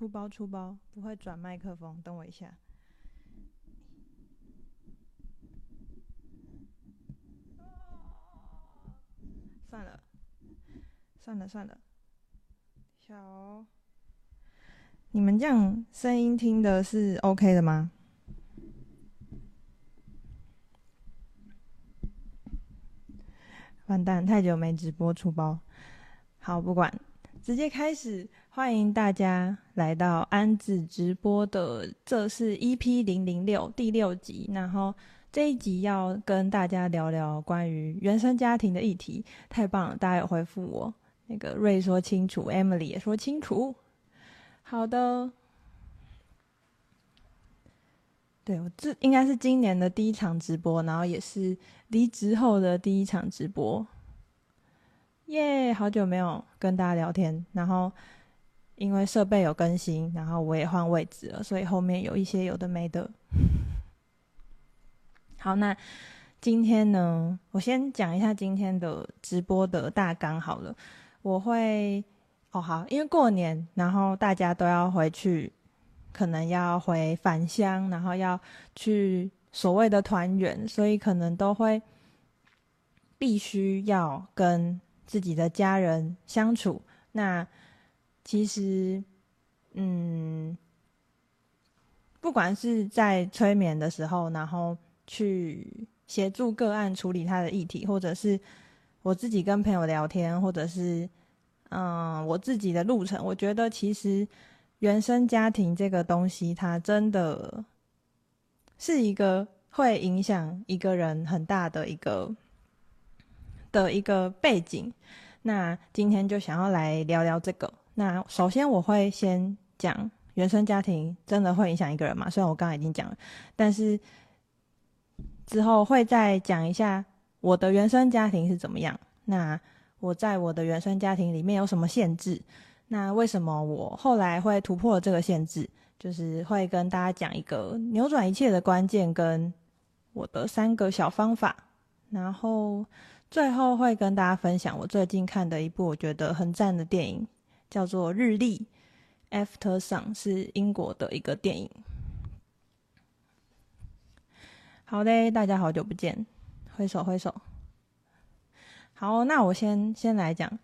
出包出包，不会转麦克风，等我一下。算了，算了算了，小，你们这样声音听的是 OK 的吗？完蛋，太久没直播出包，好，不管，直接开始。欢迎大家来到安子直播的，这是 EP 零零六第六集。然后这一集要跟大家聊聊关于原生家庭的议题，太棒了！大家有回复我，那个瑞说清楚，Emily 也说清楚。好的，对，我这应该是今年的第一场直播，然后也是离职后的第一场直播。耶，好久没有跟大家聊天，然后。因为设备有更新，然后我也换位置了，所以后面有一些有的没的。好，那今天呢，我先讲一下今天的直播的大纲好了。我会哦好，因为过年，然后大家都要回去，可能要回返乡，然后要去所谓的团圆，所以可能都会必须要跟自己的家人相处。那其实，嗯，不管是在催眠的时候，然后去协助个案处理他的议题，或者是我自己跟朋友聊天，或者是嗯我自己的路程，我觉得其实原生家庭这个东西，它真的是一个会影响一个人很大的一个的一个背景。那今天就想要来聊聊这个。那首先我会先讲原生家庭真的会影响一个人嘛？虽然我刚刚已经讲了，但是之后会再讲一下我的原生家庭是怎么样。那我在我的原生家庭里面有什么限制？那为什么我后来会突破这个限制？就是会跟大家讲一个扭转一切的关键，跟我的三个小方法，然后。最后会跟大家分享我最近看的一部我觉得很赞的电影，叫做《日历》（After Sun），是英国的一个电影。好嘞，大家好久不见，挥手挥手。好，那我先先来讲。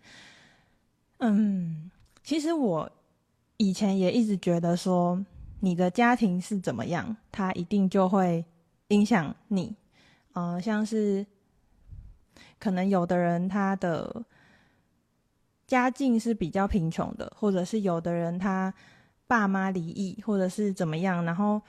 嗯，其实我以前也一直觉得说，你的家庭是怎么样，它一定就会影响你。嗯、像是。可能有的人他的家境是比较贫穷的，或者是有的人他爸妈离异，或者是怎么样。然后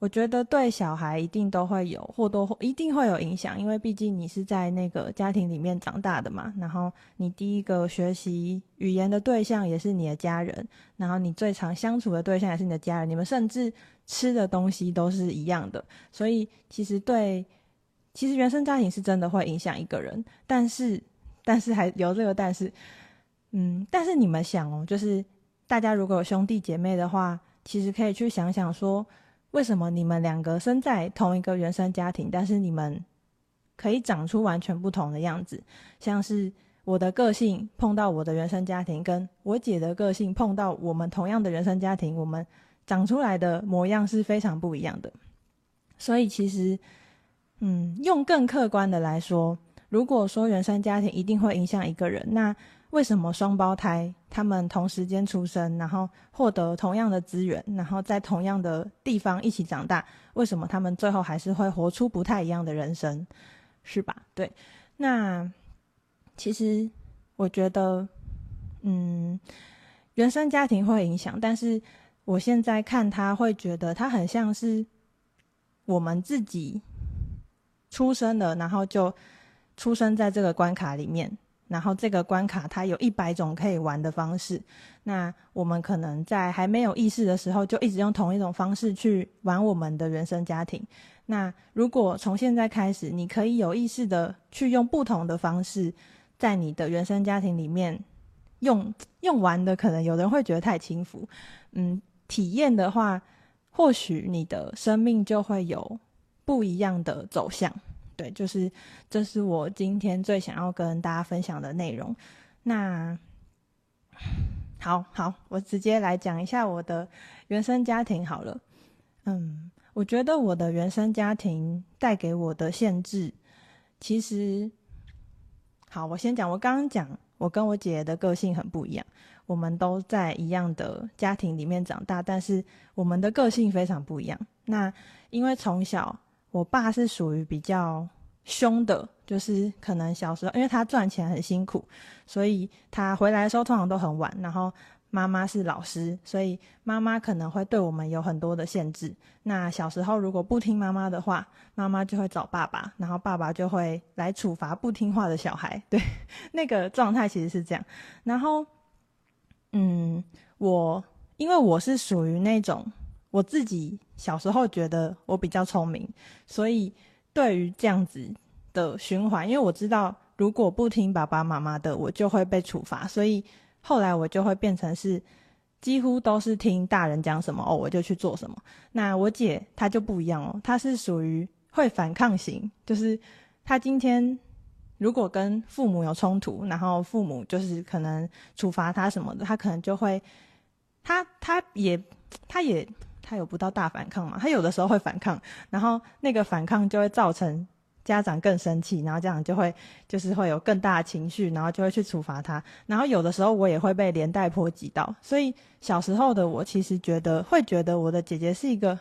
我觉得对小孩一定都会有或多或一定会有影响，因为毕竟你是在那个家庭里面长大的嘛。然后你第一个学习语言的对象也是你的家人，然后你最常相处的对象也是你的家人，你们甚至吃的东西都是一样的，所以其实对。其实原生家庭是真的会影响一个人，但是，但是还有这个但是，嗯，但是你们想哦，就是大家如果有兄弟姐妹的话，其实可以去想想说，为什么你们两个生在同一个原生家庭，但是你们可以长出完全不同的样子？像是我的个性碰到我的原生家庭，跟我姐的个性碰到我们同样的原生家庭，我们长出来的模样是非常不一样的。所以其实。嗯，用更客观的来说，如果说原生家庭一定会影响一个人，那为什么双胞胎他们同时间出生，然后获得同样的资源，然后在同样的地方一起长大，为什么他们最后还是会活出不太一样的人生，是吧？对，那其实我觉得，嗯，原生家庭会影响，但是我现在看他会觉得他很像是我们自己。出生了，然后就出生在这个关卡里面，然后这个关卡它有一百种可以玩的方式。那我们可能在还没有意识的时候，就一直用同一种方式去玩我们的原生家庭。那如果从现在开始，你可以有意识的去用不同的方式，在你的原生家庭里面用用玩的，可能有人会觉得太轻浮。嗯，体验的话，或许你的生命就会有。不一样的走向，对，就是这是我今天最想要跟大家分享的内容。那好好，我直接来讲一下我的原生家庭好了。嗯，我觉得我的原生家庭带给我的限制，其实，好，我先讲。我刚刚讲，我跟我姐的个性很不一样，我们都在一样的家庭里面长大，但是我们的个性非常不一样。那因为从小。我爸是属于比较凶的，就是可能小时候，因为他赚钱很辛苦，所以他回来的时候通常都很晚。然后妈妈是老师，所以妈妈可能会对我们有很多的限制。那小时候如果不听妈妈的话，妈妈就会找爸爸，然后爸爸就会来处罚不听话的小孩。对，那个状态其实是这样。然后，嗯，我因为我是属于那种。我自己小时候觉得我比较聪明，所以对于这样子的循环，因为我知道如果不听爸爸妈妈的，我就会被处罚，所以后来我就会变成是几乎都是听大人讲什么哦，我就去做什么。那我姐她就不一样哦，她是属于会反抗型，就是她今天如果跟父母有冲突，然后父母就是可能处罚她什么的，她可能就会，她她也她也。他有不到大反抗嘛？他有的时候会反抗，然后那个反抗就会造成家长更生气，然后家长就会就是会有更大的情绪，然后就会去处罚他。然后有的时候我也会被连带波及到，所以小时候的我其实觉得会觉得我的姐姐是一个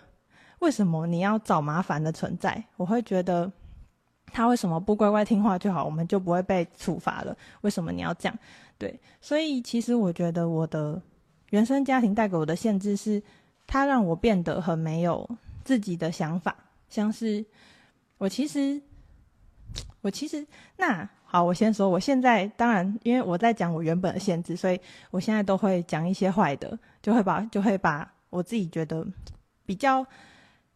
为什么你要找麻烦的存在？我会觉得他为什么不乖乖听话就好，我们就不会被处罚了？为什么你要这样？对，所以其实我觉得我的。原生家庭带给我的限制是，它让我变得很没有自己的想法，像是我其实，我其实那。好，我先说，我现在当然，因为我在讲我原本的限制，所以我现在都会讲一些坏的，就会把就会把我自己觉得比较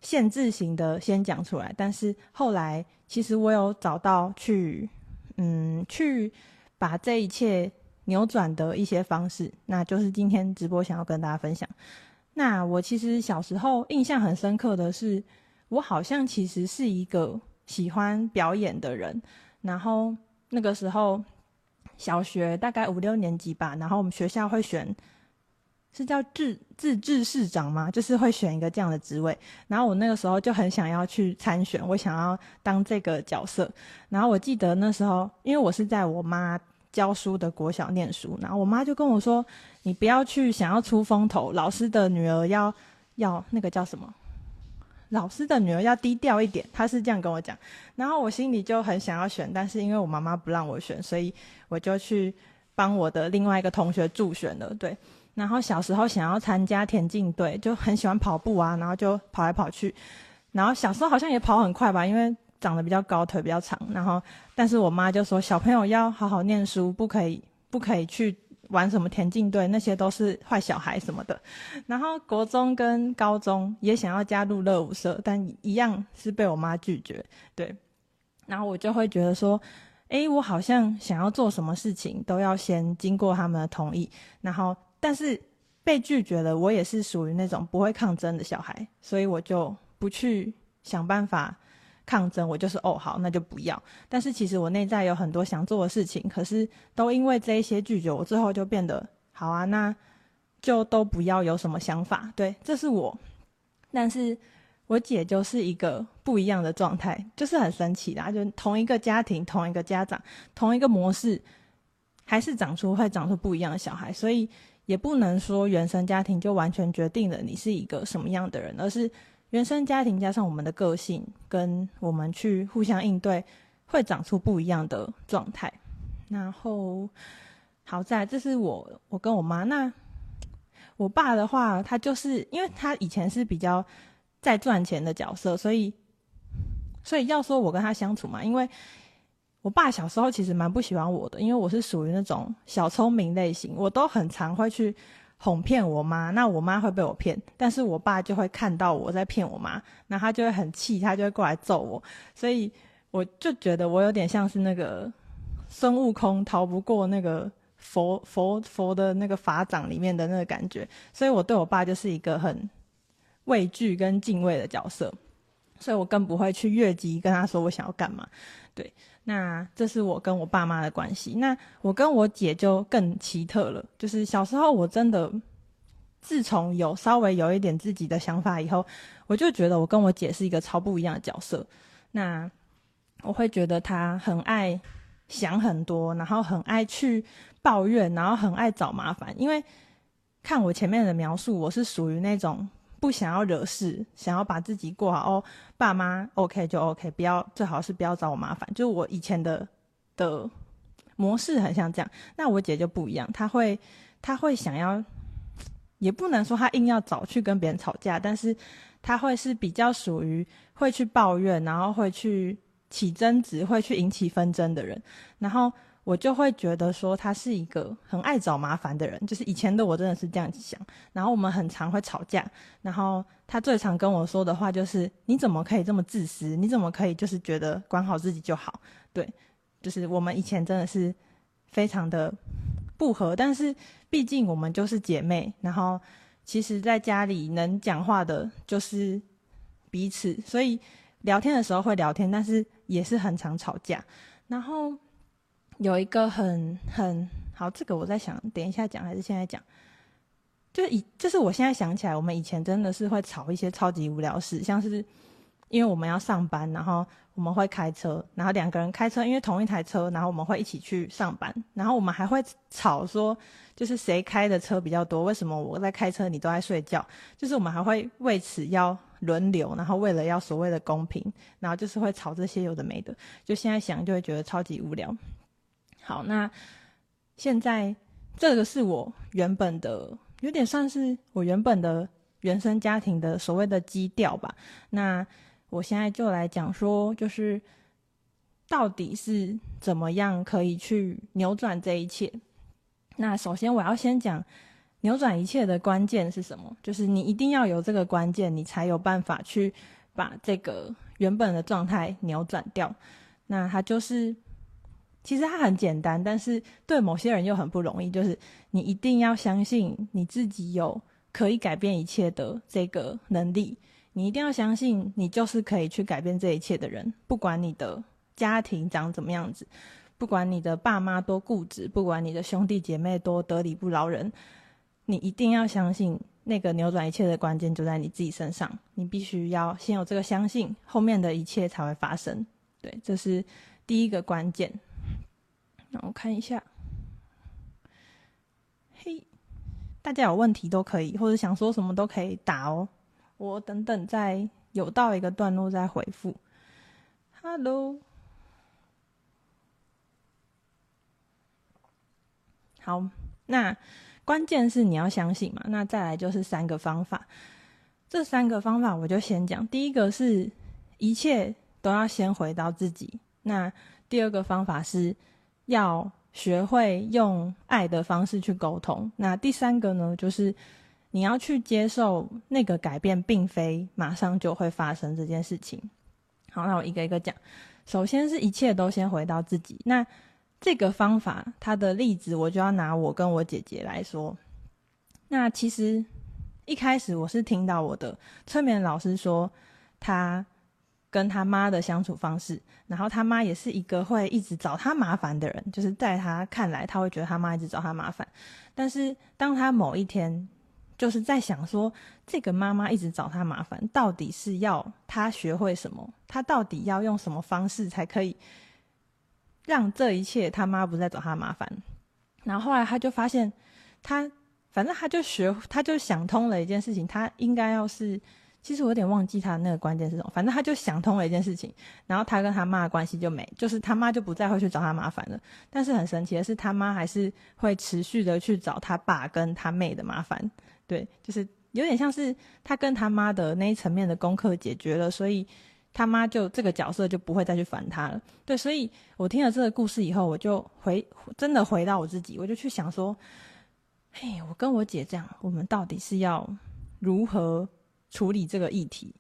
限制型的先讲出来。但是后来，其实我有找到去，嗯，去把这一切扭转的一些方式，那就是今天直播想要跟大家分享。那我其实小时候印象很深刻的是，我好像其实是一个喜欢表演的人，然后。那个时候，小学大概五六年级吧，然后我们学校会选，是叫自自治市长吗？就是会选一个这样的职位。然后我那个时候就很想要去参选，我想要当这个角色。然后我记得那时候，因为我是在我妈教书的国小念书，然后我妈就跟我说：“你不要去想要出风头，老师的女儿要要那个叫什么？”老师的女儿要低调一点，她是这样跟我讲，然后我心里就很想要选，但是因为我妈妈不让我选，所以我就去帮我的另外一个同学助选了。对，然后小时候想要参加田径队，就很喜欢跑步啊，然后就跑来跑去，然后小时候好像也跑很快吧，因为长得比较高，腿比较长，然后但是我妈就说小朋友要好好念书，不可以不可以去。玩什么田径队，那些都是坏小孩什么的。然后国中跟高中也想要加入乐舞社，但一样是被我妈拒绝。对，然后我就会觉得说，诶，我好像想要做什么事情都要先经过他们的同意。然后，但是被拒绝了，我也是属于那种不会抗争的小孩，所以我就不去想办法。抗争，我就是哦，好，那就不要。但是其实我内在有很多想做的事情，可是都因为这一些拒绝，我最后就变得好啊，那就都不要有什么想法。对，这是我。但是我姐就是一个不一样的状态，就是很神奇啦，就同一个家庭、同一个家长、同一个模式，还是长出会长出不一样的小孩。所以也不能说原生家庭就完全决定了你是一个什么样的人，而是。原生家庭加上我们的个性，跟我们去互相应对，会长出不一样的状态。然后，好在这是我我跟我妈。那我爸的话，他就是因为他以前是比较在赚钱的角色，所以所以要说我跟他相处嘛，因为我爸小时候其实蛮不喜欢我的，因为我是属于那种小聪明类型，我都很常会去。哄骗我妈，那我妈会被我骗，但是我爸就会看到我在骗我妈，那他就会很气，他就会过来揍我，所以我就觉得我有点像是那个孙悟空逃不过那个佛佛佛的那个法掌里面的那个感觉，所以我对我爸就是一个很畏惧跟敬畏的角色，所以我更不会去越级跟他说我想要干嘛，对。那这是我跟我爸妈的关系。那我跟我姐就更奇特了，就是小时候我真的，自从有稍微有一点自己的想法以后，我就觉得我跟我姐是一个超不一样的角色。那我会觉得她很爱想很多，然后很爱去抱怨，然后很爱找麻烦。因为看我前面的描述，我是属于那种。不想要惹事，想要把自己过好哦。爸妈 OK 就 OK，不要，最好是不要找我麻烦。就我以前的的模式很像这样。那我姐就不一样，她会她会想要，也不能说她硬要找去跟别人吵架，但是她会是比较属于会去抱怨，然后会去起争执，会去引起纷争的人。然后。我就会觉得说他是一个很爱找麻烦的人，就是以前的我真的是这样子想。然后我们很常会吵架，然后他最常跟我说的话就是：“你怎么可以这么自私？你怎么可以就是觉得管好自己就好？”对，就是我们以前真的是非常的不合，但是毕竟我们就是姐妹，然后其实在家里能讲话的就是彼此，所以聊天的时候会聊天，但是也是很常吵架，然后。有一个很很好，这个我在想，等一下讲还是现在讲？就以，就是我现在想起来，我们以前真的是会吵一些超级无聊事，像是因为我们要上班，然后我们会开车，然后两个人开车，因为同一台车，然后我们会一起去上班，然后我们还会吵说，就是谁开的车比较多？为什么我在开车，你都在睡觉？就是我们还会为此要轮流，然后为了要所谓的公平，然后就是会吵这些有的没的，就现在想就会觉得超级无聊。好，那现在这个是我原本的有点算是我原本的原生家庭的所谓的基调吧。那我现在就来讲说，就是到底是怎么样可以去扭转这一切。那首先我要先讲扭转一切的关键是什么，就是你一定要有这个关键，你才有办法去把这个原本的状态扭转掉。那它就是。其实它很简单，但是对某些人又很不容易。就是你一定要相信你自己有可以改变一切的这个能力，你一定要相信你就是可以去改变这一切的人。不管你的家庭长怎么样子，不管你的爸妈多固执，不管你的兄弟姐妹多得理不饶人，你一定要相信那个扭转一切的关键就在你自己身上。你必须要先有这个相信，后面的一切才会发生。对，这是第一个关键。那我看一下，嘿，大家有问题都可以，或者想说什么都可以打哦。我等等再有到一个段落再回复。Hello，好，那关键是你要相信嘛。那再来就是三个方法，这三个方法我就先讲。第一个是一切都要先回到自己。那第二个方法是。要学会用爱的方式去沟通。那第三个呢，就是你要去接受那个改变，并非马上就会发生这件事情。好，那我一个一个讲。首先是一切都先回到自己。那这个方法，它的例子我就要拿我跟我姐姐来说。那其实一开始我是听到我的催眠老师说，他。跟他妈的相处方式，然后他妈也是一个会一直找他麻烦的人，就是在他看来，他会觉得他妈一直找他麻烦。但是当他某一天就是在想说，这个妈妈一直找他麻烦，到底是要他学会什么？他到底要用什么方式才可以让这一切他妈不再找他麻烦？然后后来他就发现，他反正他就学，他就想通了一件事情，他应该要是。其实我有点忘记他那个关键是什么，反正他就想通了一件事情，然后他跟他妈的关系就没，就是他妈就不再会去找他麻烦了。但是很神奇的是，他妈还是会持续的去找他爸跟他妹的麻烦。对，就是有点像是他跟他妈的那一层面的功课解决了，所以他妈就这个角色就不会再去烦他了。对，所以我听了这个故事以后，我就回真的回到我自己，我就去想说，嘿，我跟我姐这样，我们到底是要如何？处理这个议题，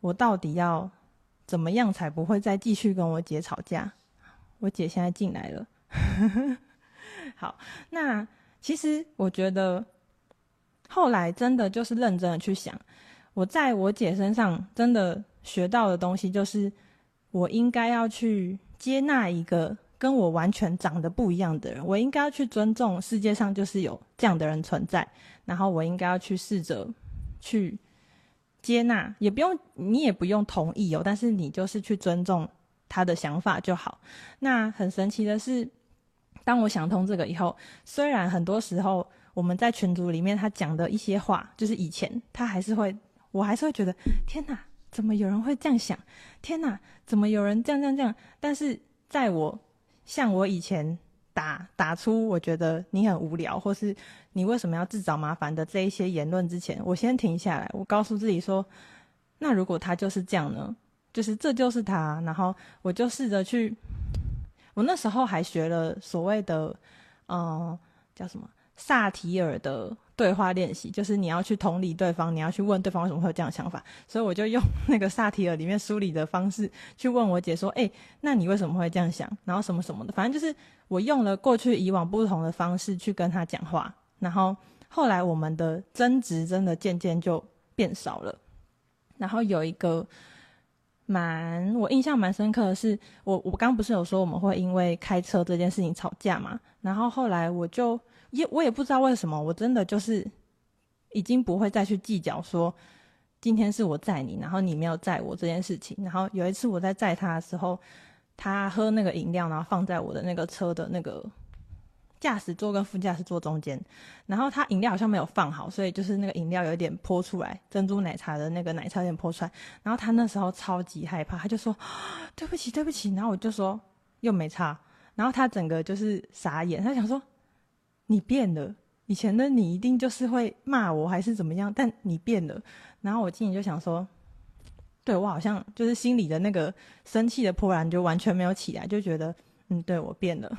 我到底要怎么样才不会再继续跟我姐吵架？我姐现在进来了。好，那其实我觉得后来真的就是认真的去想，我在我姐身上真的学到的东西，就是我应该要去接纳一个跟我完全长得不一样的人，我应该要去尊重世界上就是有这样的人存在，然后我应该要去试着去。接纳也不用，你也不用同意哦，但是你就是去尊重他的想法就好。那很神奇的是，当我想通这个以后，虽然很多时候我们在群组里面他讲的一些话，就是以前他还是会，我还是会觉得天哪，怎么有人会这样想？天哪，怎么有人这样这样这样？但是在我像我以前。打打出我觉得你很无聊，或是你为什么要自找麻烦的这一些言论之前，我先停下来，我告诉自己说，那如果他就是这样呢？就是这就是他，然后我就试着去，我那时候还学了所谓的，嗯、叫什么萨提尔的。对话练习就是你要去同理对方，你要去问对方为什么会有这样的想法。所以我就用那个萨提尔里面梳理的方式去问我姐说：“诶，那你为什么会这样想？然后什么什么的，反正就是我用了过去以往不同的方式去跟他讲话。然后后来我们的争执真的渐渐就变少了。然后有一个蛮我印象蛮深刻的是，我我刚不是有说我们会因为开车这件事情吵架嘛？然后后来我就。也我也不知道为什么，我真的就是已经不会再去计较说今天是我载你，然后你没有载我这件事情。然后有一次我在载他的时候，他喝那个饮料，然后放在我的那个车的那个驾驶座跟副驾驶座中间，然后他饮料好像没有放好，所以就是那个饮料有点泼出来，珍珠奶茶的那个奶茶有点泼出来。然后他那时候超级害怕，他就说对不起对不起，然后我就说又没差，然后他整个就是傻眼，他想说。你变了，以前的你一定就是会骂我还是怎么样，但你变了。然后我心里就想说，对，我好像就是心里的那个生气的波澜就完全没有起来，就觉得嗯，对，我变了，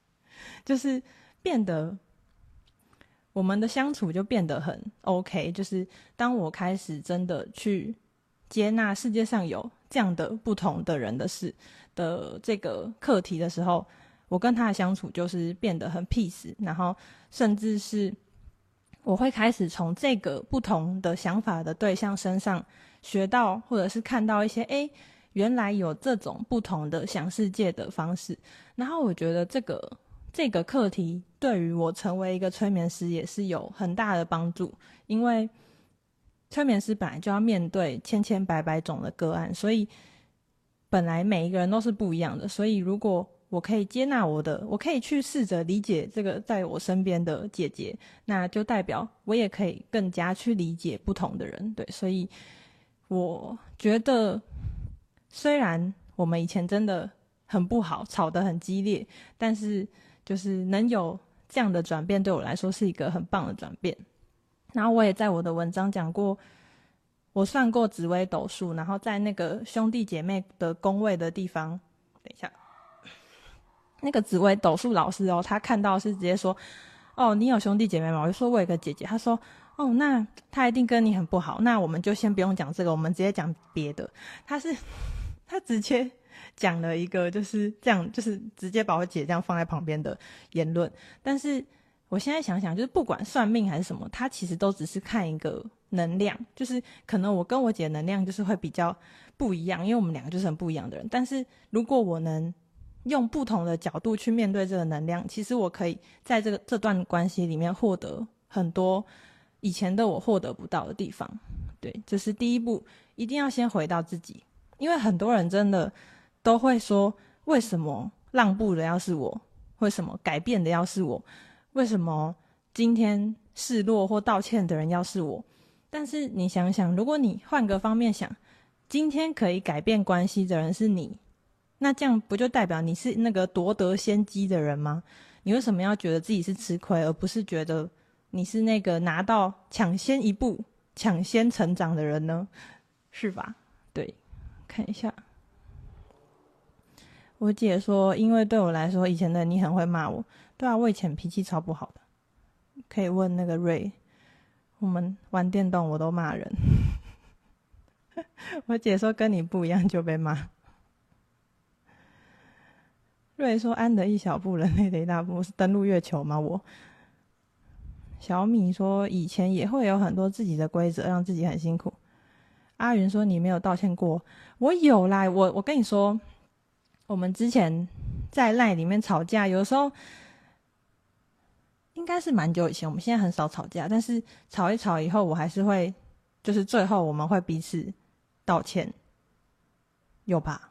就是变得我们的相处就变得很 OK。就是当我开始真的去接纳世界上有这样的不同的人的事的这个课题的时候。我跟他的相处就是变得很 peace，然后甚至是我会开始从这个不同的想法的对象身上学到，或者是看到一些，诶，原来有这种不同的想世界的方式。然后我觉得这个这个课题对于我成为一个催眠师也是有很大的帮助，因为催眠师本来就要面对千千百百种的个案，所以本来每一个人都是不一样的，所以如果我可以接纳我的，我可以去试着理解这个在我身边的姐姐，那就代表我也可以更加去理解不同的人，对，所以我觉得虽然我们以前真的很不好，吵得很激烈，但是就是能有这样的转变，对我来说是一个很棒的转变。然后我也在我的文章讲过，我算过紫微斗数，然后在那个兄弟姐妹的宫位的地方，等一下。那个紫薇斗数老师哦，他看到是直接说：“哦，你有兄弟姐妹吗？”我就说：“我有个姐姐。”他说：“哦，那他一定跟你很不好。那我们就先不用讲这个，我们直接讲别的。”他是他直接讲了一个就是这样，就是直接把我姐这样放在旁边的言论。但是我现在想想，就是不管算命还是什么，他其实都只是看一个能量，就是可能我跟我姐能量就是会比较不一样，因为我们两个就是很不一样的人。但是如果我能用不同的角度去面对这个能量，其实我可以在这个这段关系里面获得很多以前的我获得不到的地方。对，这是第一步，一定要先回到自己，因为很多人真的都会说：为什么让步的要是我？为什么改变的要是我？为什么今天示弱或道歉的人要是我？但是你想想，如果你换个方面想，今天可以改变关系的人是你。那这样不就代表你是那个夺得先机的人吗？你为什么要觉得自己是吃亏，而不是觉得你是那个拿到抢先一步、抢先成长的人呢？是吧？对，看一下，我姐说，因为对我来说，以前的你很会骂我。对啊，我以前脾气超不好的，可以问那个瑞。我们玩电动我都骂人，我姐说跟你不一样就被骂。瑞说：“安得一小步，人类的一大步。是登陆月球吗？”我小米说：“以前也会有很多自己的规则，让自己很辛苦。”阿云说：“你没有道歉过，我有啦。我我跟你说，我们之前在赖里面吵架，有时候应该是蛮久以前。我们现在很少吵架，但是吵一吵以后，我还是会，就是最后我们会彼此道歉，有吧？”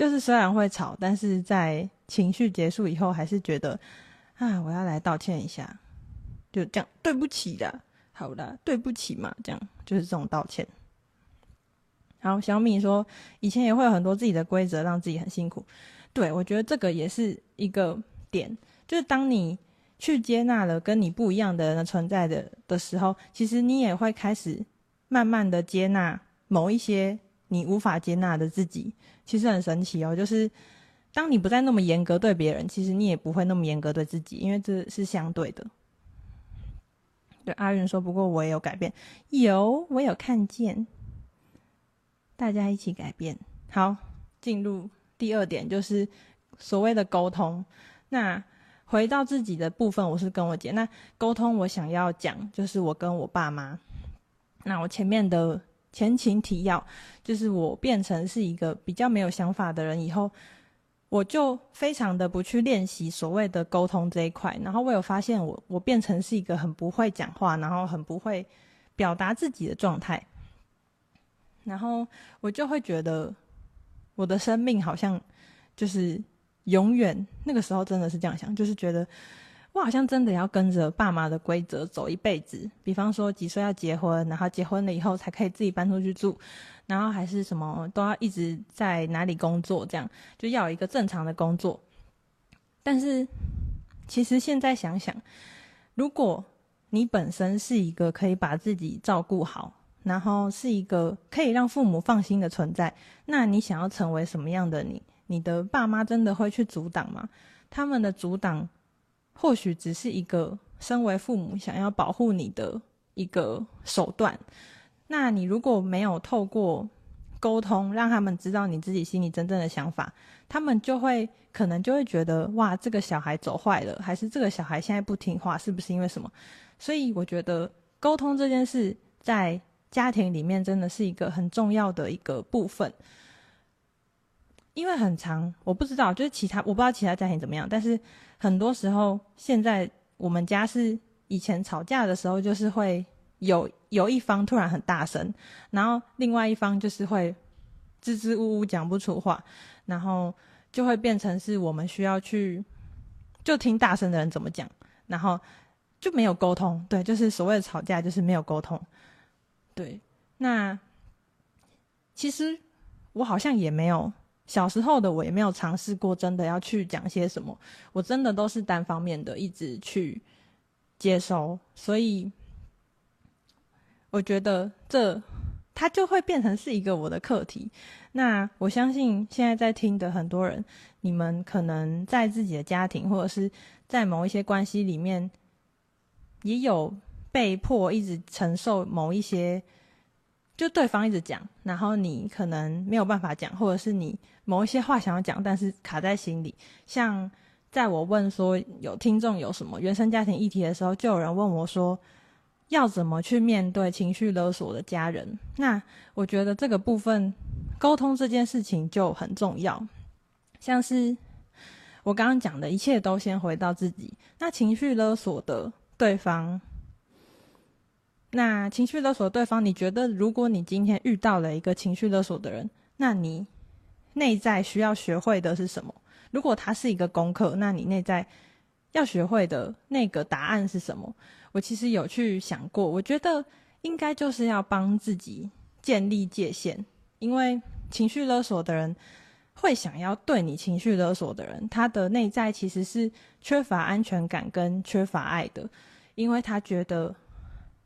就是虽然会吵，但是在情绪结束以后，还是觉得啊，我要来道歉一下，就这样，对不起的，好的，对不起嘛，这样就是这种道歉。好，小米说，以前也会有很多自己的规则，让自己很辛苦。对，我觉得这个也是一个点，就是当你去接纳了跟你不一样的人的存在的的时候，其实你也会开始慢慢的接纳某一些。你无法接纳的自己，其实很神奇哦。就是当你不再那么严格对别人，其实你也不会那么严格对自己，因为这是相对的。对，阿云说：“不过我也有改变，有，我有看见，大家一起改变。”好，进入第二点，就是所谓的沟通。那回到自己的部分，我是跟我姐。那沟通，我想要讲，就是我跟我爸妈。那我前面的。前情提要，就是我变成是一个比较没有想法的人以后，我就非常的不去练习所谓的沟通这一块。然后我有发现我，我变成是一个很不会讲话，然后很不会表达自己的状态。然后我就会觉得，我的生命好像就是永远，那个时候真的是这样想，就是觉得。我好像真的要跟着爸妈的规则走一辈子，比方说几岁要结婚，然后结婚了以后才可以自己搬出去住，然后还是什么都要一直在哪里工作，这样就要一个正常的工作。但是其实现在想想，如果你本身是一个可以把自己照顾好，然后是一个可以让父母放心的存在，那你想要成为什么样的你？你的爸妈真的会去阻挡吗？他们的阻挡或许只是一个身为父母想要保护你的一个手段。那你如果没有透过沟通，让他们知道你自己心里真正的想法，他们就会可能就会觉得哇，这个小孩走坏了，还是这个小孩现在不听话，是不是因为什么？所以我觉得沟通这件事在家庭里面真的是一个很重要的一个部分，因为很长，我不知道，就是其他我不知道其他家庭怎么样，但是很多时候现在我们家是以前吵架的时候，就是会有有一方突然很大声，然后另外一方就是会支支吾吾讲不出话，然后就会变成是我们需要去就听大声的人怎么讲，然后。就没有沟通，对，就是所谓的吵架，就是没有沟通，对。那其实我好像也没有小时候的我也没有尝试过真的要去讲些什么，我真的都是单方面的一直去接收，所以我觉得这它就会变成是一个我的课题。那我相信现在在听的很多人，你们可能在自己的家庭或者是在某一些关系里面。也有被迫一直承受某一些，就对方一直讲，然后你可能没有办法讲，或者是你某一些话想要讲，但是卡在心里。像在我问说有听众有什么原生家庭议题的时候，就有人问我说要怎么去面对情绪勒索的家人。那我觉得这个部分沟通这件事情就很重要，像是我刚刚讲的一切都先回到自己。那情绪勒索的。对方，那情绪勒索对方，你觉得如果你今天遇到了一个情绪勒索的人，那你内在需要学会的是什么？如果他是一个功课，那你内在要学会的那个答案是什么？我其实有去想过，我觉得应该就是要帮自己建立界限，因为情绪勒索的人会想要对你情绪勒索的人，他的内在其实是缺乏安全感跟缺乏爱的。因为他觉得，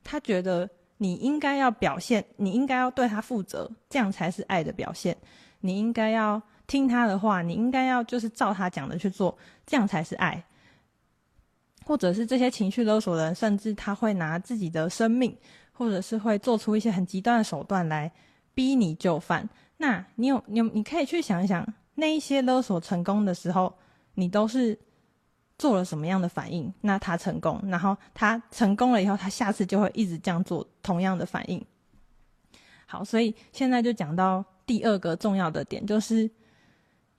他觉得你应该要表现，你应该要对他负责，这样才是爱的表现。你应该要听他的话，你应该要就是照他讲的去做，这样才是爱。或者是这些情绪勒索的人，甚至他会拿自己的生命，或者是会做出一些很极端的手段来逼你就范。那你有你有你可以去想一想，那一些勒索成功的时候，你都是。做了什么样的反应？那他成功，然后他成功了以后，他下次就会一直这样做同样的反应。好，所以现在就讲到第二个重要的点，就是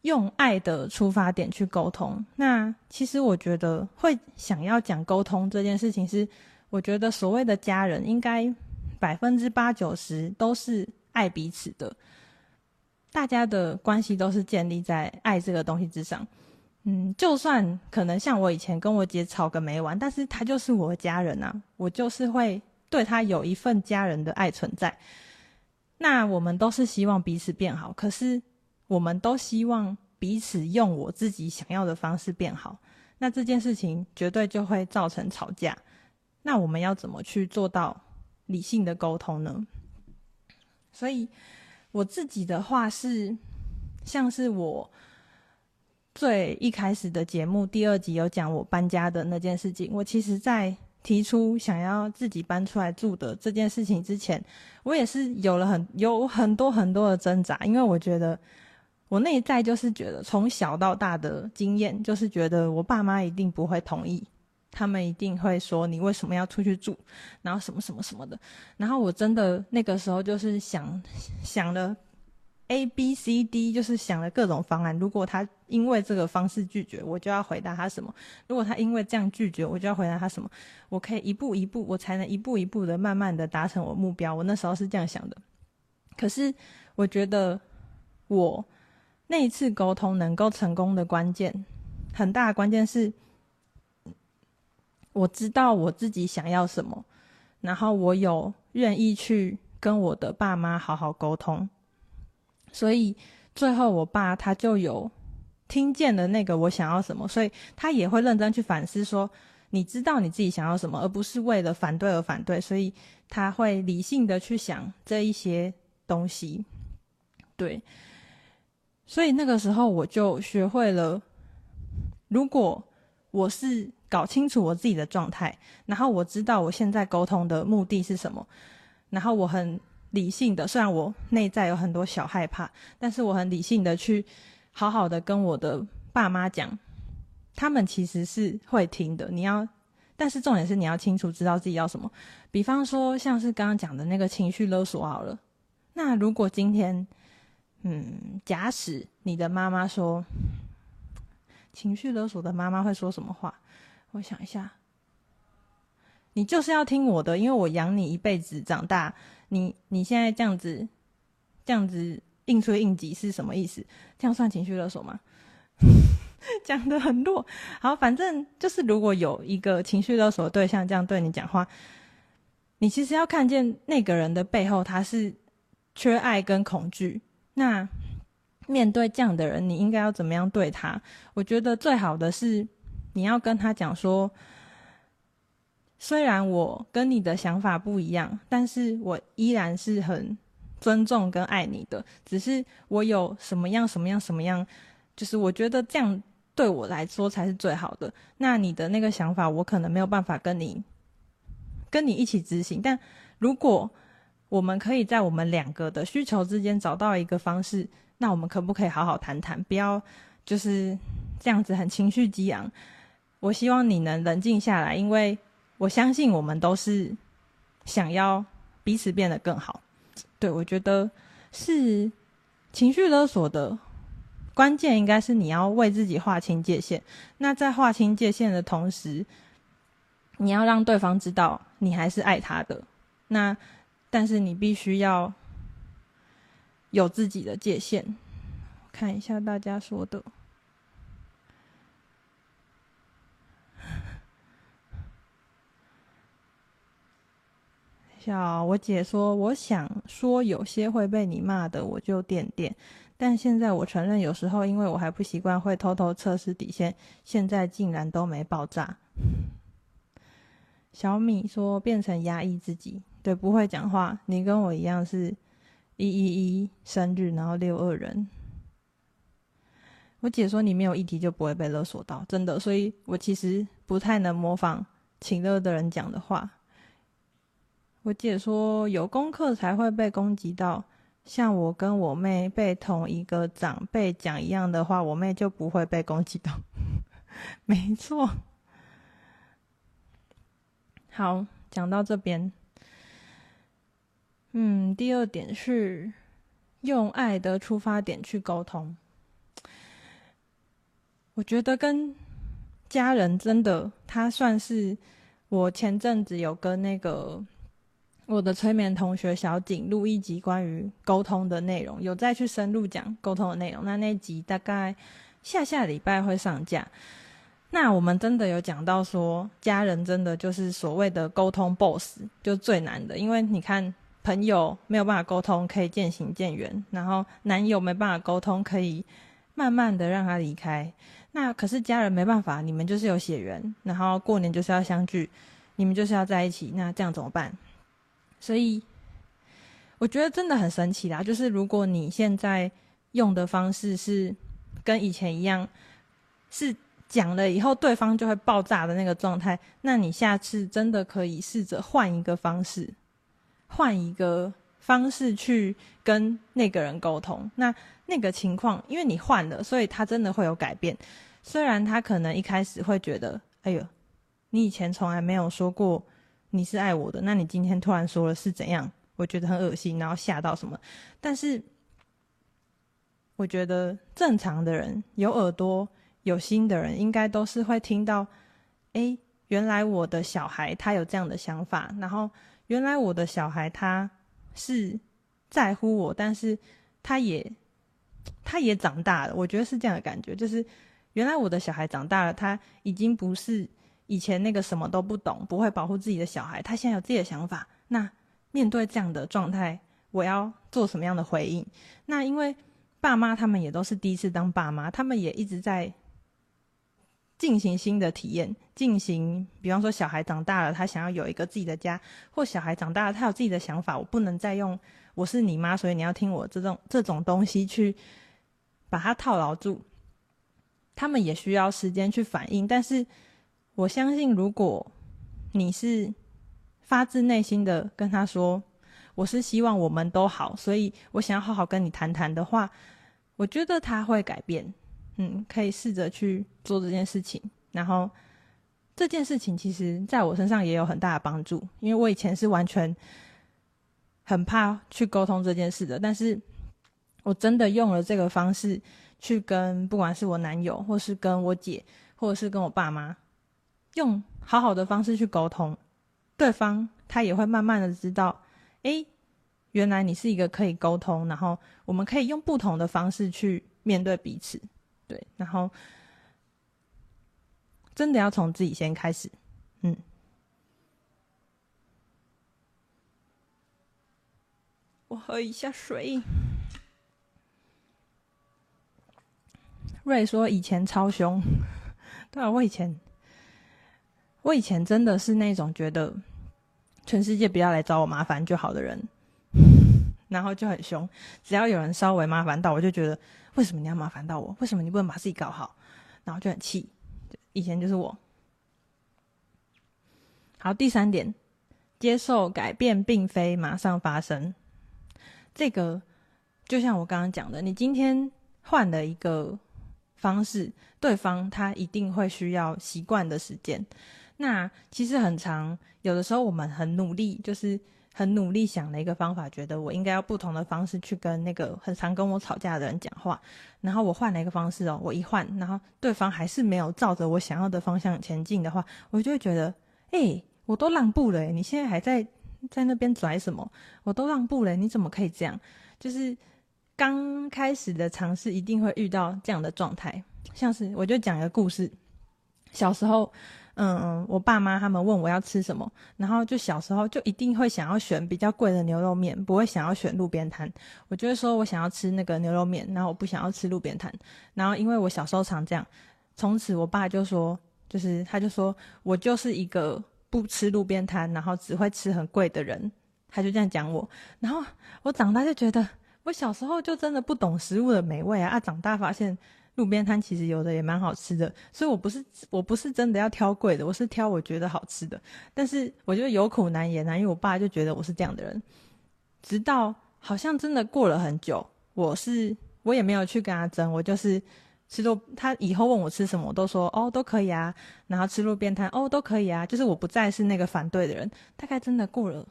用爱的出发点去沟通。那其实我觉得会想要讲沟通这件事情，是我觉得所谓的家人应该百分之八九十都是爱彼此的，大家的关系都是建立在爱这个东西之上。嗯，就算可能像我以前跟我姐吵个没完，但是她就是我的家人啊，我就是会对她有一份家人的爱存在。那我们都是希望彼此变好，可是我们都希望彼此用我自己想要的方式变好。那这件事情绝对就会造成吵架。那我们要怎么去做到理性的沟通呢？所以我自己的话是，像是我。最一开始的节目第二集有讲我搬家的那件事情。我其实，在提出想要自己搬出来住的这件事情之前，我也是有了很有很多很多的挣扎，因为我觉得我内在就是觉得从小到大的经验就是觉得我爸妈一定不会同意，他们一定会说你为什么要出去住，然后什么什么什么的。然后我真的那个时候就是想想了。A、B、C、D 就是想了各种方案。如果他因为这个方式拒绝，我就要回答他什么？如果他因为这样拒绝，我就要回答他什么？我可以一步一步，我才能一步一步的慢慢的达成我目标。我那时候是这样想的。可是我觉得我那一次沟通能够成功的关键，很大的关键是，我知道我自己想要什么，然后我有愿意去跟我的爸妈好好沟通。所以最后，我爸他就有听见了那个我想要什么，所以他也会认真去反思说，你知道你自己想要什么，而不是为了反对而反对，所以他会理性的去想这一些东西。对，所以那个时候我就学会了，如果我是搞清楚我自己的状态，然后我知道我现在沟通的目的是什么，然后我很理性的，虽然我内在有很多小害怕，但是我很理性的去好好的跟我的爸妈讲，他们其实是会听的。你要，但是重点是你要清楚知道自己要什么。比方说，像是刚刚讲的那个情绪勒索好了，那如果今天，嗯，假使你的妈妈说。情绪勒索的妈妈会说什么话？我想一下，你就是要听我的，因为我养你一辈子长大，你你现在这样子，这样子应催应急是什么意思？这样算情绪勒索吗？讲得很弱。好，反正就是如果有一个情绪勒索的对象这样对你讲话，你其实要看见那个人的背后，他是缺爱跟恐惧。那。面对这样的人，你应该要怎么样对他？我觉得最好的是，你要跟他讲说，虽然我跟你的想法不一样，但是我依然是很尊重跟爱你的。只是我有什么样什么样什么样，就是我觉得这样对我来说才是最好的。那你的那个想法，我可能没有办法跟你跟你一起执行。但如果我们可以在我们两个的需求之间找到一个方式。那我们可不可以好好谈谈？不要就是这样子很情绪激昂。我希望你能冷静下来，因为我相信我们都是想要彼此变得更好。对，我觉得是情绪勒索的关键，应该是你要为自己划清界限。那在划清界限的同时，你要让对方知道你还是爱他的。那但是你必须要。有自己的界限，看一下大家说的。小我姐说，我想说有些会被你骂的，我就点点。但现在我承认，有时候因为我还不习惯，会偷偷测试底线。现在竟然都没爆炸。小米说，变成压抑自己，对，不会讲话。你跟我一样是。一一一生日，然后六二人。我姐说你没有议题就不会被勒索到，真的，所以我其实不太能模仿请乐的人讲的话。我姐说有功课才会被攻击到，像我跟我妹被同一个长辈讲一样的话，我妹就不会被攻击到。没错。好，讲到这边。嗯，第二点是用爱的出发点去沟通。我觉得跟家人真的，他算是我前阵子有跟那个我的催眠同学小景录一集关于沟通的内容，有再去深入讲沟通的内容。那那集大概下下礼拜会上架。那我们真的有讲到说，家人真的就是所谓的沟通 BOSS，就最难的，因为你看。朋友没有办法沟通，可以渐行渐远；然后男友没办法沟通，可以慢慢的让他离开。那可是家人没办法，你们就是有血缘，然后过年就是要相聚，你们就是要在一起。那这样怎么办？所以我觉得真的很神奇啦。就是如果你现在用的方式是跟以前一样，是讲了以后对方就会爆炸的那个状态，那你下次真的可以试着换一个方式。换一个方式去跟那个人沟通，那那个情况，因为你换了，所以他真的会有改变。虽然他可能一开始会觉得，哎呦，你以前从来没有说过你是爱我的，那你今天突然说了是怎样？我觉得很恶心，然后吓到什么？但是我觉得正常的人，有耳朵、有心的人，应该都是会听到，哎，原来我的小孩他有这样的想法，然后。原来我的小孩他是在乎我，但是他也他也长大了。我觉得是这样的感觉，就是原来我的小孩长大了，他已经不是以前那个什么都不懂、不会保护自己的小孩，他现在有自己的想法。那面对这样的状态，我要做什么样的回应？那因为爸妈他们也都是第一次当爸妈，他们也一直在进行新的体验，进行，比方说小孩长大了，他想要有一个自己的家，或小孩长大了，他有自己的想法，我不能再用我是你妈，所以你要听我这种这种东西去把他套牢住。他们也需要时间去反应，但是我相信，如果你是发自内心的跟他说，我是希望我们都好，所以我想要好好跟你谈谈的话。我觉得他会改变，嗯，可以试着去做这件事情。然后这件事情其实在我身上也有很大的帮助，因为我以前是完全很怕去沟通这件事的。但是我真的用了这个方式去跟不管是我男友，或是跟我姐，或者是跟我爸妈，用好好的方式去沟通，对方他也会慢慢的知道，诶。原来你是一个可以沟通，然后我们可以用不同的方式去面对彼此，对，然后真的要从自己先开始，嗯。我喝一下水。瑞说以前超凶，对啊，我以前，我以前真的是那种觉得全世界不要来找我麻烦就好的人。然后就很凶，只要有人稍微麻烦到，我就觉得为什么你要麻烦到我？为什么你不能把自己搞好？然后就很气。以前就是我。好，第三点，接受改变并非马上发生。这个就像我刚刚讲的，你今天换了一个方式，对方他一定会需要习惯的时间。那其实很常，有的时候我们很努力，就是。很努力想了一个方法，觉得我应该要不同的方式去跟那个很常跟我吵架的人讲话。然后我换了一个方式哦，我一换，然后对方还是没有照着我想要的方向前进的话，我就会觉得，哎、我都让步了，你现在还在在那边拽什么？我都让步了，你怎么可以这样？就是刚开始的尝试一定会遇到这样的状态，像是我就讲一个故事，小时候。嗯，我爸妈他们问我要吃什么，然后就小时候就一定会想要选比较贵的牛肉面，不会想要选路边摊。我就会说我想要吃那个牛肉面，然后我不想要吃路边摊。然后因为我小时候常这样，从此我爸就说，就是他就说我就是一个不吃路边摊，然后只会吃很贵的人。他就这样讲我。然后我长大就觉得，我小时候就真的不懂食物的美味啊！啊，长大发现。路边摊其实有的也蛮好吃的，所以我不是我不是真的要挑贵的，我是挑我觉得好吃的。但是我觉得有苦难言啊，因为我爸就觉得我是这样的人。直到好像真的过了很久，我是我也没有去跟他争，我就是吃路，他以后问我吃什么，我都说哦都可以啊，然后吃路边摊哦都可以啊，就是我不再是那个反对的人。大概真的过了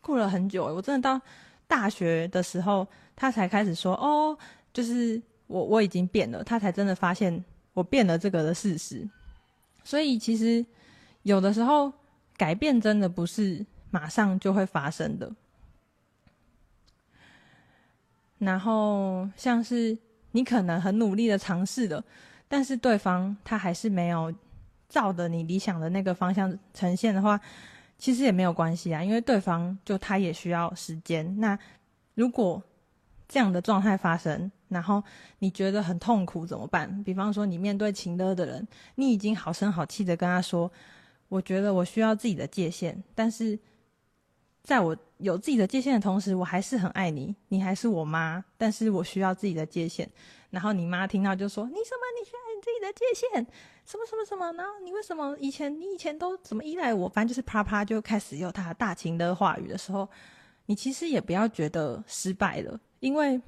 过了很久，我真的到大学的时候，他才开始说哦，就是。我我已经变了，他才真的发现我变了这个的事实。所以其实有的时候改变真的不是马上就会发生的。然后像是你可能很努力的尝试了，但是对方他还是没有照着你理想的那个方向呈现的话，其实也没有关系啊，因为对方就他也需要时间。那如果这样的状态发生，然后你觉得很痛苦怎么办？比方说，你面对情勒的人，你已经好声好气的跟他说：“我觉得我需要自己的界限，但是在我有自己的界限的同时，我还是很爱你，你还是我妈，但是我需要自己的界限。”然后你妈听到就说：“你什么？你需要你自己的界限？什么什么什么？然后你为什么以前你以前都怎么依赖我？反正就是啪啪就开始有他大情勒话语的时候，你其实也不要觉得失败了。”因为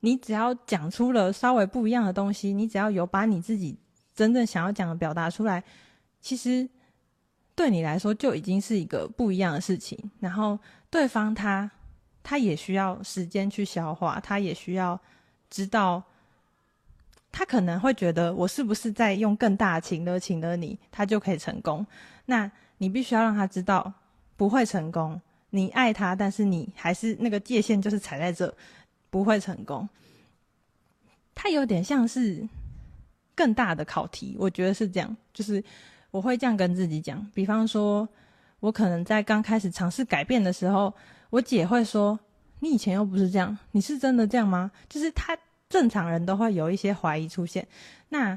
你只要讲出了稍微不一样的东西，你只要有把你自己真正想要讲的表达出来，其实对你来说就已经是一个不一样的事情。然后对方他他也需要时间去消化，他也需要知道，他可能会觉得我是不是在用更大的情的情勒你，他就可以成功。那你必须要让他知道不会成功。你爱他，但是你还是那个界限就是踩在这，不会成功。他有点像是更大的考题，我觉得是这样。就是我会这样跟自己讲，比方说，我可能在刚开始尝试改变的时候，我姐会说：“你以前又不是这样，你是真的这样吗？就是他正常人都会有一些怀疑出现。那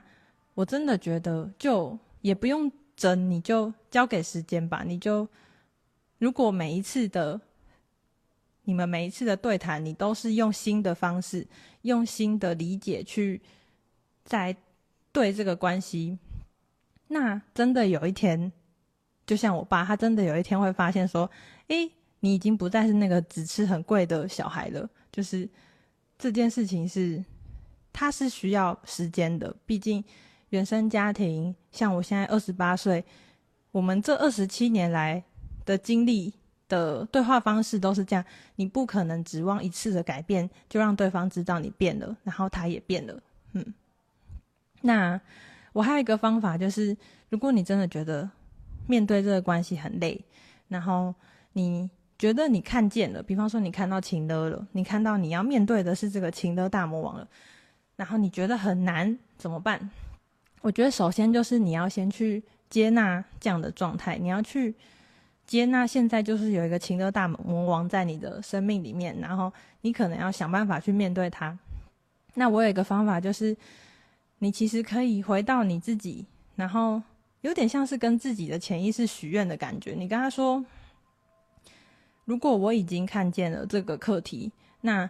我真的觉得，就也不用争，你就交给时间吧。你就如果每一次的你们每一次的对谈，你都是用新的方式，用新的理解去在对这个关系，那真的有一天，就像我爸，他真的有一天会发现说，诶。你已经不再是那个只吃很贵的小孩了，就是这件事情是，它是需要时间的。毕竟原生家庭，像我现在二十八岁，我们这二十七年来的经历的对话方式都是这样。你不可能指望一次的改变就让对方知道你变了，然后他也变了。嗯，那我还有一个方法，就是如果你真的觉得面对这个关系很累，然后你。觉得你看见了，比方说你看到情勒了，你看到你要面对的是这个情勒大魔王了，然后你觉得很难，怎么办？我觉得首先就是你要先去接纳这样的状态，你要去接纳现在就是有一个情勒大魔王在你的生命里面，然后你可能要想办法去面对他。那我有一个方法，就是你其实可以回到你自己，然后有点像是跟自己的潜意识许愿的感觉，你跟他说。如果我已经看见了这个课题，那